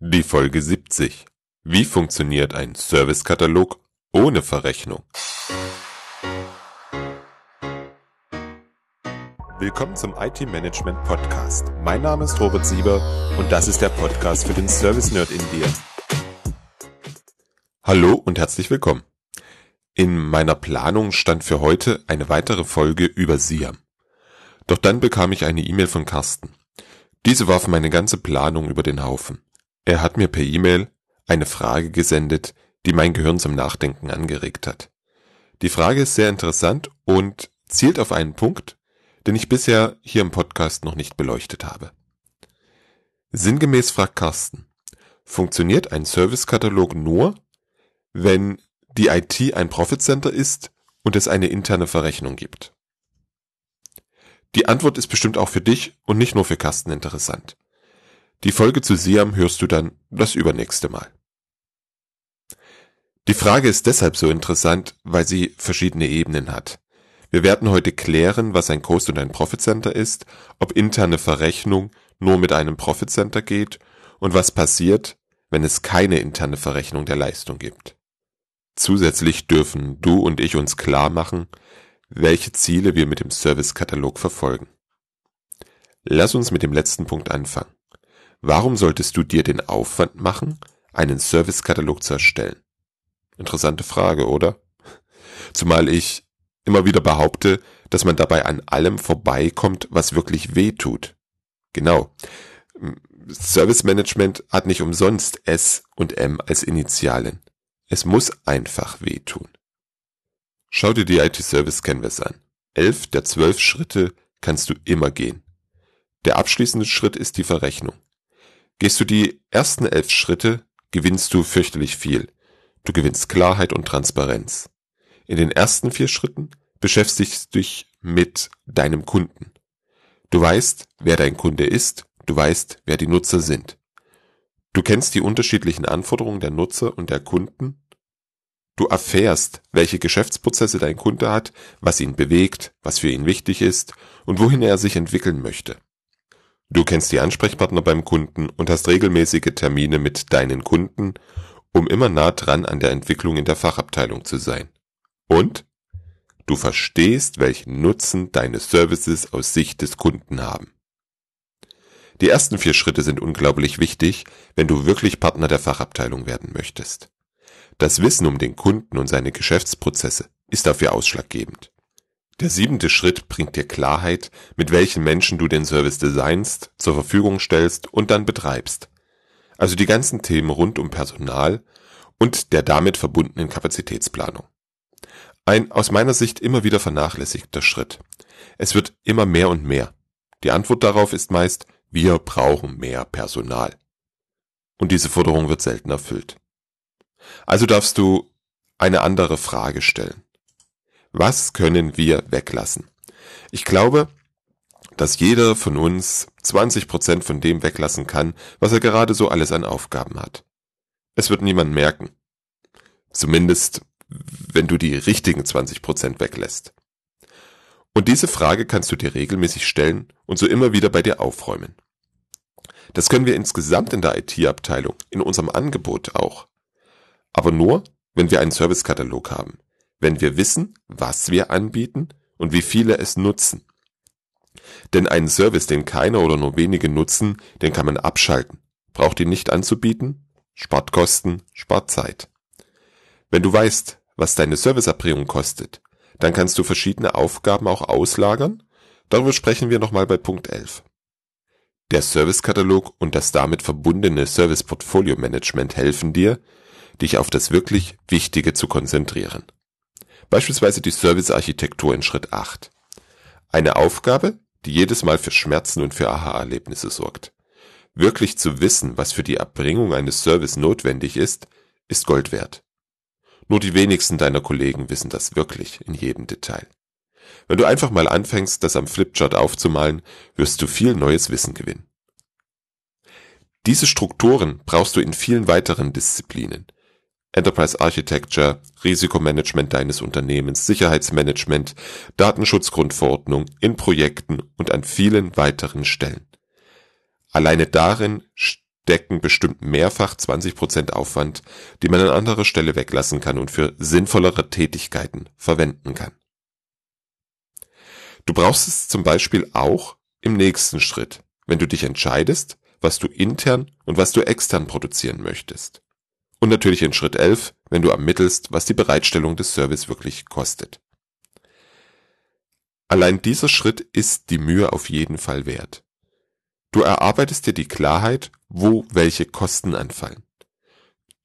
Die Folge 70. Wie funktioniert ein Servicekatalog ohne Verrechnung? Willkommen zum IT Management Podcast. Mein Name ist Robert Sieber und das ist der Podcast für den Service Nerd in dir. Hallo und herzlich willkommen. In meiner Planung stand für heute eine weitere Folge über Siam. Doch dann bekam ich eine E-Mail von Carsten. Diese warf meine ganze Planung über den Haufen. Er hat mir per E-Mail eine Frage gesendet, die mein Gehirn zum Nachdenken angeregt hat. Die Frage ist sehr interessant und zielt auf einen Punkt, den ich bisher hier im Podcast noch nicht beleuchtet habe. Sinngemäß fragt Carsten, funktioniert ein Servicekatalog nur, wenn die IT ein Profit Center ist und es eine interne Verrechnung gibt? Die Antwort ist bestimmt auch für dich und nicht nur für Carsten interessant. Die Folge zu Siam hörst du dann das übernächste Mal. Die Frage ist deshalb so interessant, weil sie verschiedene Ebenen hat. Wir werden heute klären, was ein Coast und ein Profit Center ist, ob interne Verrechnung nur mit einem Profit Center geht und was passiert, wenn es keine interne Verrechnung der Leistung gibt. Zusätzlich dürfen du und ich uns klar machen, welche Ziele wir mit dem Servicekatalog verfolgen. Lass uns mit dem letzten Punkt anfangen. Warum solltest du dir den Aufwand machen, einen Servicekatalog zu erstellen? Interessante Frage, oder? Zumal ich immer wieder behaupte, dass man dabei an allem vorbeikommt, was wirklich weh tut. Genau. Service Management hat nicht umsonst S und M als Initialen. Es muss einfach wehtun. Schau dir die IT Service Canvas an. Elf der zwölf Schritte kannst du immer gehen. Der abschließende Schritt ist die Verrechnung. Gehst du die ersten elf Schritte, gewinnst du fürchterlich viel. Du gewinnst Klarheit und Transparenz. In den ersten vier Schritten beschäftigst du dich mit deinem Kunden. Du weißt, wer dein Kunde ist, du weißt, wer die Nutzer sind. Du kennst die unterschiedlichen Anforderungen der Nutzer und der Kunden. Du erfährst, welche Geschäftsprozesse dein Kunde hat, was ihn bewegt, was für ihn wichtig ist und wohin er sich entwickeln möchte. Du kennst die Ansprechpartner beim Kunden und hast regelmäßige Termine mit deinen Kunden, um immer nah dran an der Entwicklung in der Fachabteilung zu sein. Und du verstehst, welchen Nutzen deine Services aus Sicht des Kunden haben. Die ersten vier Schritte sind unglaublich wichtig, wenn du wirklich Partner der Fachabteilung werden möchtest. Das Wissen um den Kunden und seine Geschäftsprozesse ist dafür ausschlaggebend. Der siebente Schritt bringt dir Klarheit, mit welchen Menschen du den Service designst, zur Verfügung stellst und dann betreibst. Also die ganzen Themen rund um Personal und der damit verbundenen Kapazitätsplanung. Ein aus meiner Sicht immer wieder vernachlässigter Schritt. Es wird immer mehr und mehr. Die Antwort darauf ist meist, wir brauchen mehr Personal. Und diese Forderung wird selten erfüllt. Also darfst du eine andere Frage stellen. Was können wir weglassen? Ich glaube, dass jeder von uns 20% von dem weglassen kann, was er gerade so alles an Aufgaben hat. Es wird niemand merken. Zumindest, wenn du die richtigen 20% weglässt. Und diese Frage kannst du dir regelmäßig stellen und so immer wieder bei dir aufräumen. Das können wir insgesamt in der IT-Abteilung, in unserem Angebot auch. Aber nur, wenn wir einen Servicekatalog haben wenn wir wissen, was wir anbieten und wie viele es nutzen. Denn einen Service, den keiner oder nur wenige nutzen, den kann man abschalten. Braucht ihn nicht anzubieten? Spart Kosten, spart Zeit. Wenn du weißt, was deine Serviceerbringung kostet, dann kannst du verschiedene Aufgaben auch auslagern. Darüber sprechen wir nochmal bei Punkt 11. Der Servicekatalog und das damit verbundene Service Portfolio Management helfen dir, dich auf das wirklich Wichtige zu konzentrieren. Beispielsweise die Servicearchitektur in Schritt 8. Eine Aufgabe, die jedes Mal für Schmerzen und für Aha-Erlebnisse sorgt. Wirklich zu wissen, was für die Erbringung eines Service notwendig ist, ist Gold wert. Nur die wenigsten deiner Kollegen wissen das wirklich in jedem Detail. Wenn du einfach mal anfängst, das am Flipchart aufzumalen, wirst du viel neues Wissen gewinnen. Diese Strukturen brauchst du in vielen weiteren Disziplinen, Enterprise Architecture, Risikomanagement deines Unternehmens, Sicherheitsmanagement, Datenschutzgrundverordnung, in Projekten und an vielen weiteren Stellen. Alleine darin decken bestimmt mehrfach 20% Aufwand, die man an anderer Stelle weglassen kann und für sinnvollere Tätigkeiten verwenden kann. Du brauchst es zum Beispiel auch im nächsten Schritt, wenn du dich entscheidest, was du intern und was du extern produzieren möchtest. Und natürlich in Schritt 11, wenn du ermittelst, was die Bereitstellung des Service wirklich kostet. Allein dieser Schritt ist die Mühe auf jeden Fall wert. Du erarbeitest dir die Klarheit, wo welche Kosten anfallen.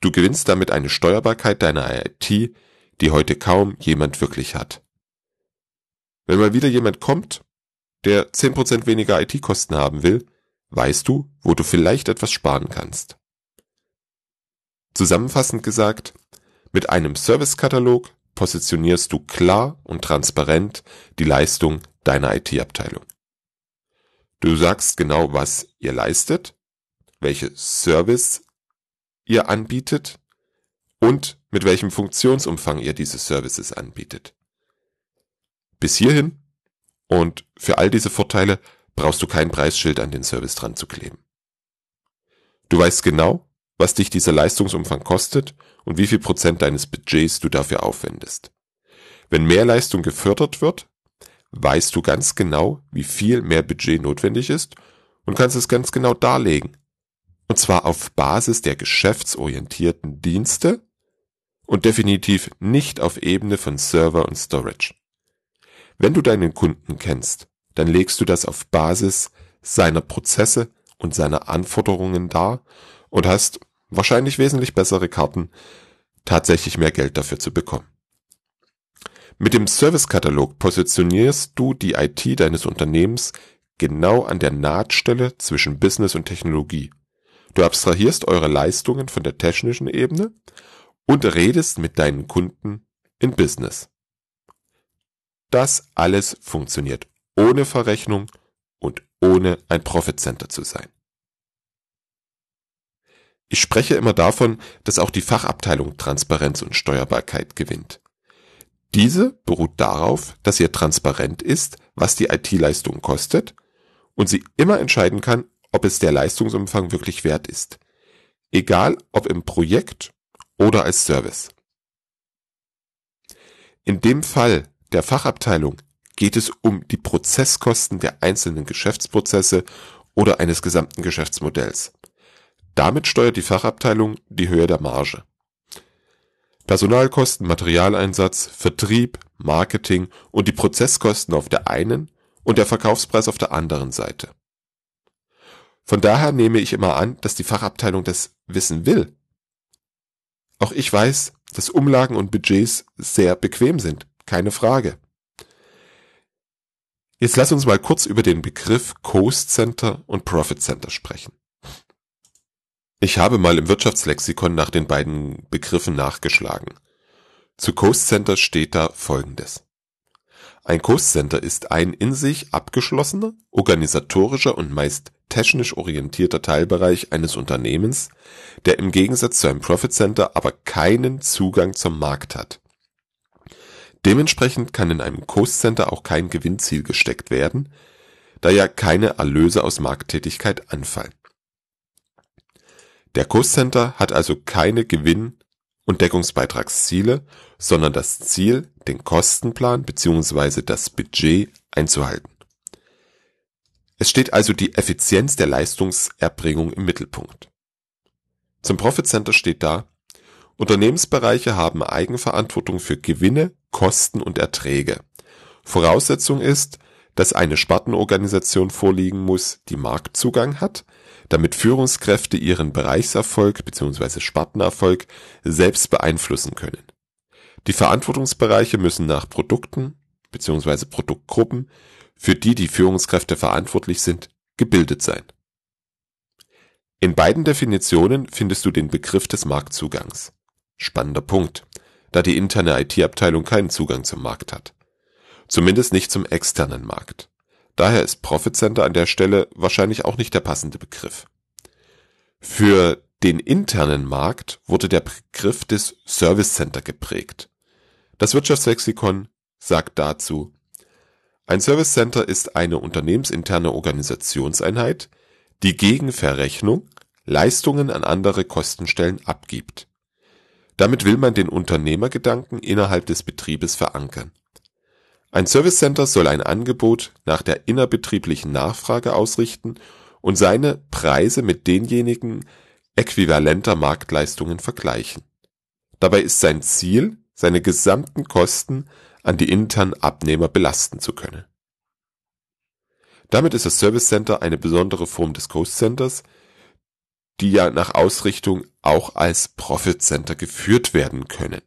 Du gewinnst damit eine Steuerbarkeit deiner IT, die heute kaum jemand wirklich hat. Wenn mal wieder jemand kommt, der 10% weniger IT-Kosten haben will, weißt du, wo du vielleicht etwas sparen kannst. Zusammenfassend gesagt, mit einem Servicekatalog positionierst du klar und transparent die Leistung deiner IT-Abteilung. Du sagst genau, was ihr leistet, welche Service ihr anbietet und mit welchem Funktionsumfang ihr diese Services anbietet. Bis hierhin und für all diese Vorteile brauchst du kein Preisschild an den Service dran zu kleben. Du weißt genau, was dich dieser Leistungsumfang kostet und wie viel Prozent deines Budgets du dafür aufwendest. Wenn mehr Leistung gefördert wird, weißt du ganz genau, wie viel mehr Budget notwendig ist und kannst es ganz genau darlegen. Und zwar auf Basis der geschäftsorientierten Dienste und definitiv nicht auf Ebene von Server und Storage. Wenn du deinen Kunden kennst, dann legst du das auf Basis seiner Prozesse und seiner Anforderungen dar und hast wahrscheinlich wesentlich bessere Karten, tatsächlich mehr Geld dafür zu bekommen. Mit dem Servicekatalog positionierst du die IT deines Unternehmens genau an der Nahtstelle zwischen Business und Technologie. Du abstrahierst eure Leistungen von der technischen Ebene und redest mit deinen Kunden in Business. Das alles funktioniert ohne Verrechnung und ohne ein Profit Center zu sein. Ich spreche immer davon, dass auch die Fachabteilung Transparenz und Steuerbarkeit gewinnt. Diese beruht darauf, dass ihr transparent ist, was die IT-Leistung kostet und sie immer entscheiden kann, ob es der Leistungsumfang wirklich wert ist. Egal ob im Projekt oder als Service. In dem Fall der Fachabteilung geht es um die Prozesskosten der einzelnen Geschäftsprozesse oder eines gesamten Geschäftsmodells. Damit steuert die Fachabteilung die Höhe der Marge. Personalkosten, Materialeinsatz, Vertrieb, Marketing und die Prozesskosten auf der einen und der Verkaufspreis auf der anderen Seite. Von daher nehme ich immer an, dass die Fachabteilung das wissen will. Auch ich weiß, dass Umlagen und Budgets sehr bequem sind, keine Frage. Jetzt lass uns mal kurz über den Begriff Cost Center und Profit Center sprechen. Ich habe mal im Wirtschaftslexikon nach den beiden Begriffen nachgeschlagen. Zu Coast Center steht da folgendes. Ein Coast Center ist ein in sich abgeschlossener, organisatorischer und meist technisch orientierter Teilbereich eines Unternehmens, der im Gegensatz zu einem Profit Center aber keinen Zugang zum Markt hat. Dementsprechend kann in einem Coast Center auch kein Gewinnziel gesteckt werden, da ja keine Erlöse aus Markttätigkeit anfallen der Cost-Center hat also keine Gewinn und Deckungsbeitragsziele, sondern das Ziel, den Kostenplan bzw. das Budget einzuhalten. Es steht also die Effizienz der Leistungserbringung im Mittelpunkt. Zum Profit Center steht da: Unternehmensbereiche haben Eigenverantwortung für Gewinne, Kosten und Erträge. Voraussetzung ist, dass eine Spartenorganisation vorliegen muss, die Marktzugang hat damit Führungskräfte ihren Bereichserfolg bzw. Spartenerfolg selbst beeinflussen können. Die Verantwortungsbereiche müssen nach Produkten bzw. Produktgruppen, für die die Führungskräfte verantwortlich sind, gebildet sein. In beiden Definitionen findest du den Begriff des Marktzugangs. Spannender Punkt, da die interne IT-Abteilung keinen Zugang zum Markt hat. Zumindest nicht zum externen Markt Daher ist Profit Center an der Stelle wahrscheinlich auch nicht der passende Begriff. Für den internen Markt wurde der Begriff des Service Center geprägt. Das Wirtschaftslexikon sagt dazu, ein Service Center ist eine unternehmensinterne Organisationseinheit, die gegen Verrechnung Leistungen an andere Kostenstellen abgibt. Damit will man den Unternehmergedanken innerhalb des Betriebes verankern. Ein Service Center soll ein Angebot nach der innerbetrieblichen Nachfrage ausrichten und seine Preise mit denjenigen äquivalenter Marktleistungen vergleichen. Dabei ist sein Ziel, seine gesamten Kosten an die internen Abnehmer belasten zu können. Damit ist das Service Center eine besondere Form des Cost Centers, die ja nach Ausrichtung auch als Profit Center geführt werden können.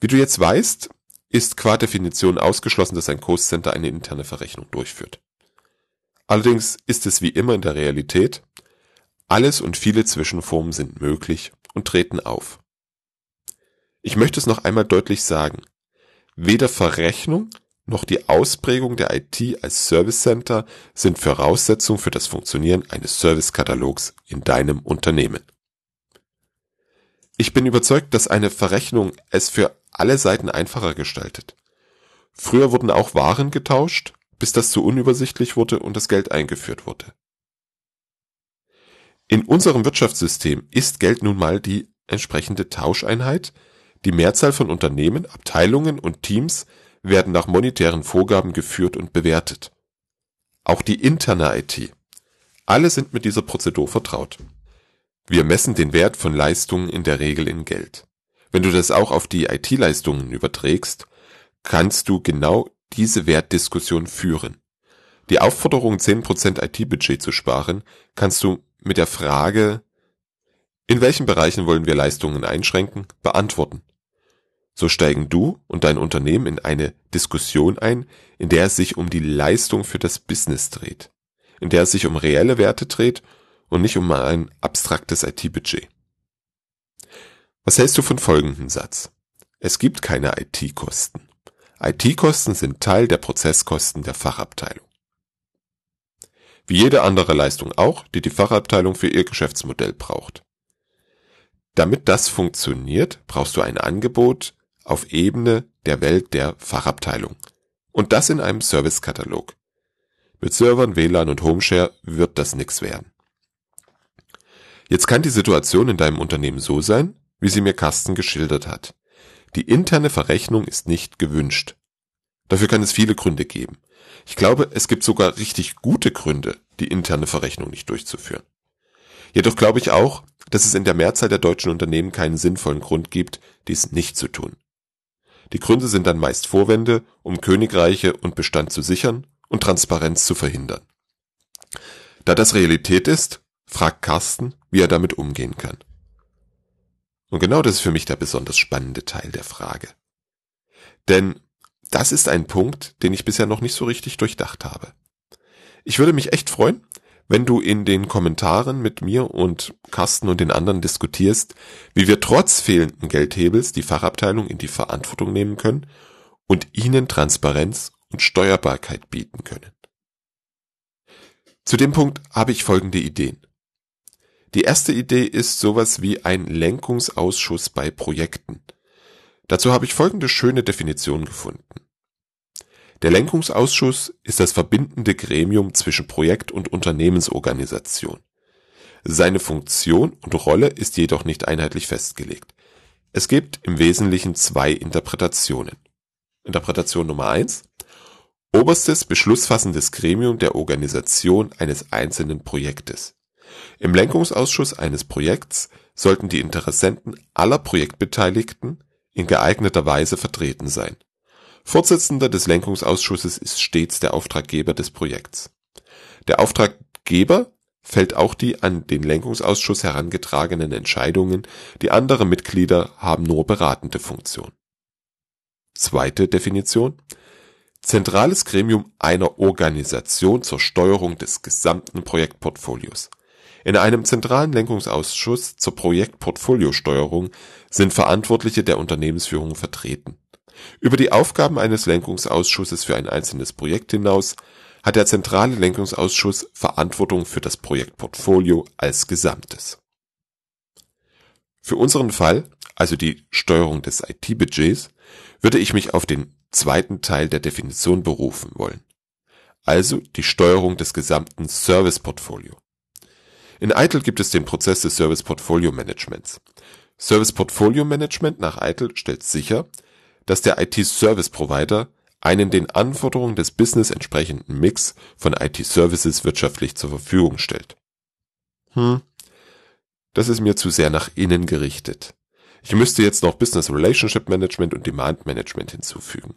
Wie du jetzt weißt, ist qua Definition ausgeschlossen, dass ein Cost Center eine interne Verrechnung durchführt. Allerdings ist es wie immer in der Realität, alles und viele Zwischenformen sind möglich und treten auf. Ich möchte es noch einmal deutlich sagen. Weder Verrechnung noch die Ausprägung der IT als Service Center sind Voraussetzung für das Funktionieren eines Servicekatalogs in deinem Unternehmen. Ich bin überzeugt, dass eine Verrechnung es für alle Seiten einfacher gestaltet. Früher wurden auch Waren getauscht, bis das zu unübersichtlich wurde und das Geld eingeführt wurde. In unserem Wirtschaftssystem ist Geld nun mal die entsprechende Tauscheinheit, die Mehrzahl von Unternehmen, Abteilungen und Teams werden nach monetären Vorgaben geführt und bewertet. Auch die interne IT. Alle sind mit dieser Prozedur vertraut. Wir messen den Wert von Leistungen in der Regel in Geld. Wenn du das auch auf die IT-Leistungen überträgst, kannst du genau diese Wertdiskussion führen. Die Aufforderung, 10% IT-Budget zu sparen, kannst du mit der Frage, in welchen Bereichen wollen wir Leistungen einschränken, beantworten. So steigen du und dein Unternehmen in eine Diskussion ein, in der es sich um die Leistung für das Business dreht, in der es sich um reelle Werte dreht und nicht um ein abstraktes IT-Budget. Was hältst du von folgendem Satz? Es gibt keine IT-Kosten. IT-Kosten sind Teil der Prozesskosten der Fachabteilung. Wie jede andere Leistung auch, die die Fachabteilung für ihr Geschäftsmodell braucht. Damit das funktioniert, brauchst du ein Angebot auf Ebene der Welt der Fachabteilung. Und das in einem Servicekatalog. Mit Servern, WLAN und Homeshare wird das nix werden. Jetzt kann die Situation in deinem Unternehmen so sein, wie sie mir Carsten geschildert hat. Die interne Verrechnung ist nicht gewünscht. Dafür kann es viele Gründe geben. Ich glaube, es gibt sogar richtig gute Gründe, die interne Verrechnung nicht durchzuführen. Jedoch glaube ich auch, dass es in der Mehrzahl der deutschen Unternehmen keinen sinnvollen Grund gibt, dies nicht zu tun. Die Gründe sind dann meist Vorwände, um Königreiche und Bestand zu sichern und Transparenz zu verhindern. Da das Realität ist, fragt Carsten, wie er damit umgehen kann. Und genau das ist für mich der besonders spannende Teil der Frage. Denn das ist ein Punkt, den ich bisher noch nicht so richtig durchdacht habe. Ich würde mich echt freuen, wenn du in den Kommentaren mit mir und Carsten und den anderen diskutierst, wie wir trotz fehlenden Geldhebels die Fachabteilung in die Verantwortung nehmen können und ihnen Transparenz und Steuerbarkeit bieten können. Zu dem Punkt habe ich folgende Ideen. Die erste Idee ist sowas wie ein Lenkungsausschuss bei Projekten. Dazu habe ich folgende schöne Definition gefunden. Der Lenkungsausschuss ist das verbindende Gremium zwischen Projekt und Unternehmensorganisation. Seine Funktion und Rolle ist jedoch nicht einheitlich festgelegt. Es gibt im Wesentlichen zwei Interpretationen. Interpretation Nummer eins: Oberstes beschlussfassendes Gremium der Organisation eines einzelnen Projektes. Im Lenkungsausschuss eines Projekts sollten die Interessenten aller Projektbeteiligten in geeigneter Weise vertreten sein Vorsitzender des Lenkungsausschusses ist stets der Auftraggeber des Projekts. Der Auftraggeber fällt auch die an den Lenkungsausschuss herangetragenen Entscheidungen, die andere Mitglieder haben nur beratende Funktion. Zweite Definition Zentrales Gremium einer Organisation zur Steuerung des gesamten Projektportfolios. In einem zentralen Lenkungsausschuss zur Projektportfoliosteuerung sind Verantwortliche der Unternehmensführung vertreten über die Aufgaben eines Lenkungsausschusses für ein einzelnes Projekt hinaus hat der zentrale Lenkungsausschuss Verantwortung für das Projektportfolio als Gesamtes. Für unseren Fall, also die Steuerung des IT-Budgets, würde ich mich auf den zweiten Teil der Definition berufen wollen, also die Steuerung des gesamten Serviceportfolio. In ITIL gibt es den Prozess des Service Portfolio Managements. Service Portfolio Management nach ITIL stellt sicher, dass der IT-Service Provider einen den Anforderungen des Business entsprechenden Mix von IT-Services wirtschaftlich zur Verfügung stellt. Hm, das ist mir zu sehr nach innen gerichtet. Ich müsste jetzt noch Business Relationship Management und Demand Management hinzufügen.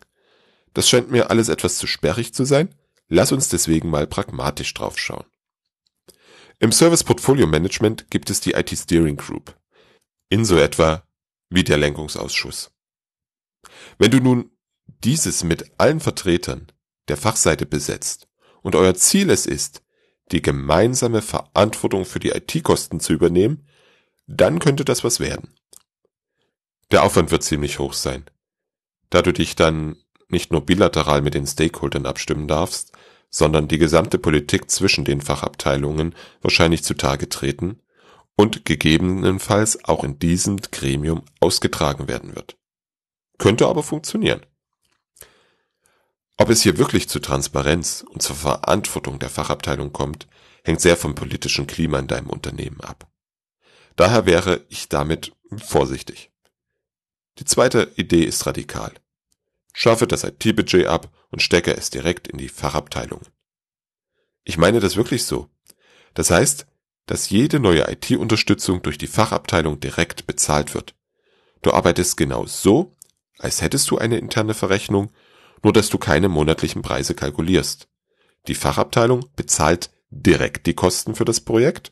Das scheint mir alles etwas zu sperrig zu sein. Lass uns deswegen mal pragmatisch draufschauen. Im Service Portfolio Management gibt es die IT Steering Group. In so etwa wie der Lenkungsausschuss. Wenn du nun dieses mit allen Vertretern der Fachseite besetzt und euer Ziel es ist, die gemeinsame Verantwortung für die IT-Kosten zu übernehmen, dann könnte das was werden. Der Aufwand wird ziemlich hoch sein, da du dich dann nicht nur bilateral mit den Stakeholdern abstimmen darfst, sondern die gesamte Politik zwischen den Fachabteilungen wahrscheinlich zutage treten und gegebenenfalls auch in diesem Gremium ausgetragen werden wird. Könnte aber funktionieren. Ob es hier wirklich zu Transparenz und zur Verantwortung der Fachabteilung kommt, hängt sehr vom politischen Klima in deinem Unternehmen ab. Daher wäre ich damit vorsichtig. Die zweite Idee ist radikal. Schaffe das IT-Budget ab und stecke es direkt in die Fachabteilungen. Ich meine das wirklich so. Das heißt, dass jede neue IT-Unterstützung durch die Fachabteilung direkt bezahlt wird. Du arbeitest genau so, als hättest du eine interne Verrechnung nur dass du keine monatlichen Preise kalkulierst. Die Fachabteilung bezahlt direkt die Kosten für das Projekt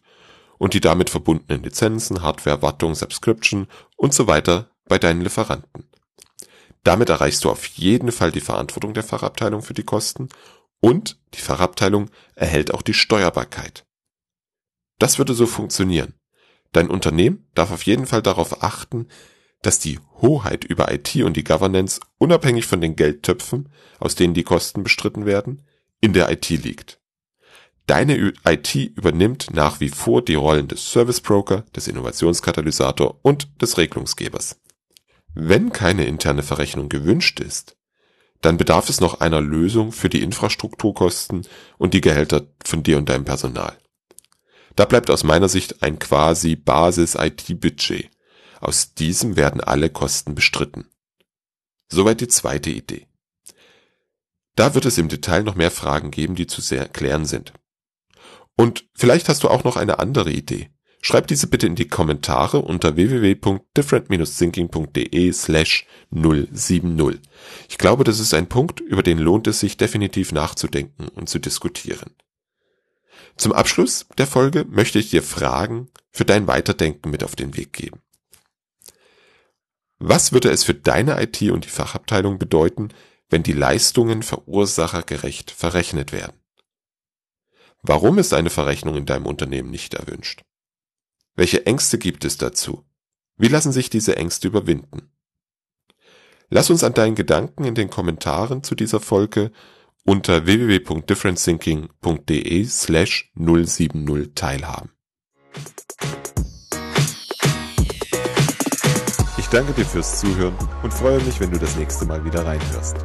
und die damit verbundenen Lizenzen, Hardware, Wartung, Subscription und so weiter bei deinen Lieferanten. Damit erreichst du auf jeden Fall die Verantwortung der Fachabteilung für die Kosten und die Fachabteilung erhält auch die Steuerbarkeit. Das würde so funktionieren. Dein Unternehmen darf auf jeden Fall darauf achten, dass die Hoheit über IT und die Governance unabhängig von den Geldtöpfen, aus denen die Kosten bestritten werden, in der IT liegt. Deine IT übernimmt nach wie vor die Rollen des Service Broker, des Innovationskatalysator und des Regelungsgebers. Wenn keine interne Verrechnung gewünscht ist, dann bedarf es noch einer Lösung für die Infrastrukturkosten und die Gehälter von dir und deinem Personal. Da bleibt aus meiner Sicht ein quasi Basis-IT-Budget aus diesem werden alle Kosten bestritten. Soweit die zweite Idee. Da wird es im Detail noch mehr Fragen geben, die zu sehr klären sind. Und vielleicht hast du auch noch eine andere Idee. Schreib diese bitte in die Kommentare unter www.different-thinking.de slash 070. Ich glaube, das ist ein Punkt, über den lohnt es sich definitiv nachzudenken und zu diskutieren. Zum Abschluss der Folge möchte ich dir Fragen für dein Weiterdenken mit auf den Weg geben. Was würde es für deine IT und die Fachabteilung bedeuten, wenn die Leistungen verursachergerecht verrechnet werden? Warum ist eine Verrechnung in deinem Unternehmen nicht erwünscht? Welche Ängste gibt es dazu? Wie lassen sich diese Ängste überwinden? Lass uns an deinen Gedanken in den Kommentaren zu dieser Folge unter www.differentthinking.de slash 070 teilhaben. Ich danke dir fürs Zuhören und freue mich, wenn du das nächste Mal wieder reinhörst.